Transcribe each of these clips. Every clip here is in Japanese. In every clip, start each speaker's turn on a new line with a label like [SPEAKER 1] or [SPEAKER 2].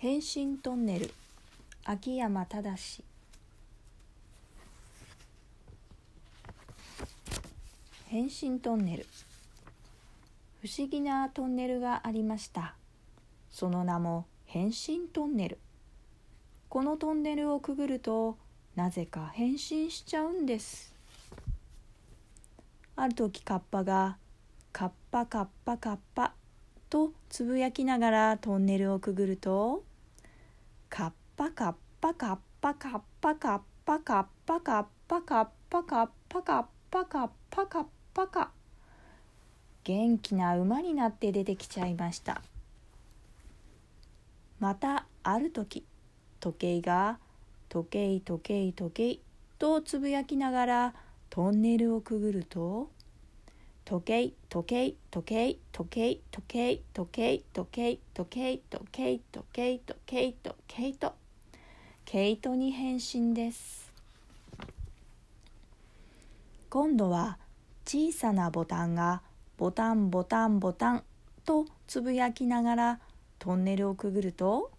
[SPEAKER 1] 変身トンネル。秋山正変身トンネル。不思議なトンネルがありました。その名も変身トンネル。このトンネルをくぐるとなぜか変身しちゃうんです。ある時カッパが「カッパカッパカッパ」とつぶやきながらトンネルをくぐるとカッパカッパカッパカッパカッパカッパカッパカッパカッパカッパカッパカッパカ元気な馬になって出てきちゃいましたまたある時時計が「時計時計時計」とつぶやきながらトンネルをくぐると時計時計時計時計時計時計時計時計時計時計時計と毛糸毛糸に変身です今度は小さなボタンがボタンボタンボタンとつぶやきながらトンネルをくぐると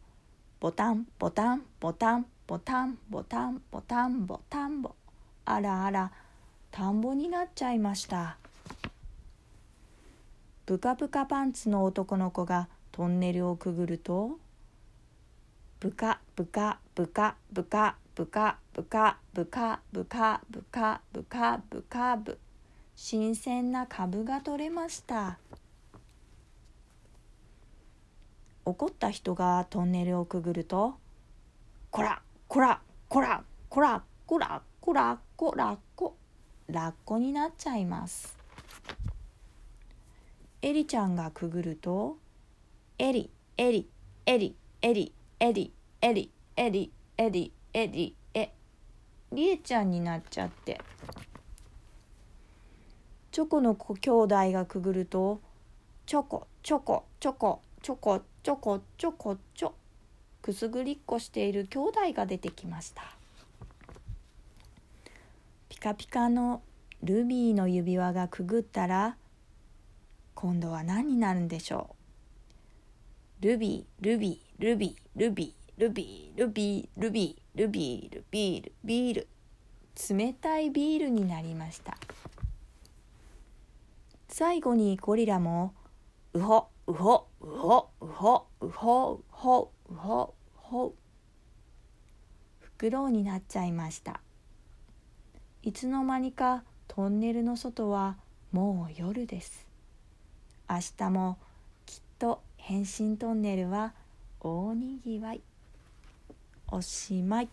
[SPEAKER 1] ボタンボタンボタンボタンボタンボタンボタンボあらあら田んぼになっちゃいました。ブカブカパンツの男の子がトンネルをくぐるとブカブカブカブカブカブカブカブカブカブカブカブ新鮮な株が取れました怒った人がトンネルをくぐるとこらこらこらこらこらこらこらこラッコになっちゃいますエリちゃんがくぐるとエリエリエリエリエリエリエリエリエリエリエちゃんになっちゃって。チョコの子兄弟がくぐるとチョコチョコチョコチョコチョコチョコチョくすぐりっこしている兄弟が出てきました。ピカピカのルビーの指輪がくぐったら今度は何になるんでしょう？ルビールビールビールビールビールビールビールビールビールビール冷たいビールになりました最後にゴリラもうほうほうほうほうほうほうほうほフクロウになっちゃいましたいつの間にかトンネルの外はもう夜です明日もきっと変身トンネルは大にぎわい。おしまい。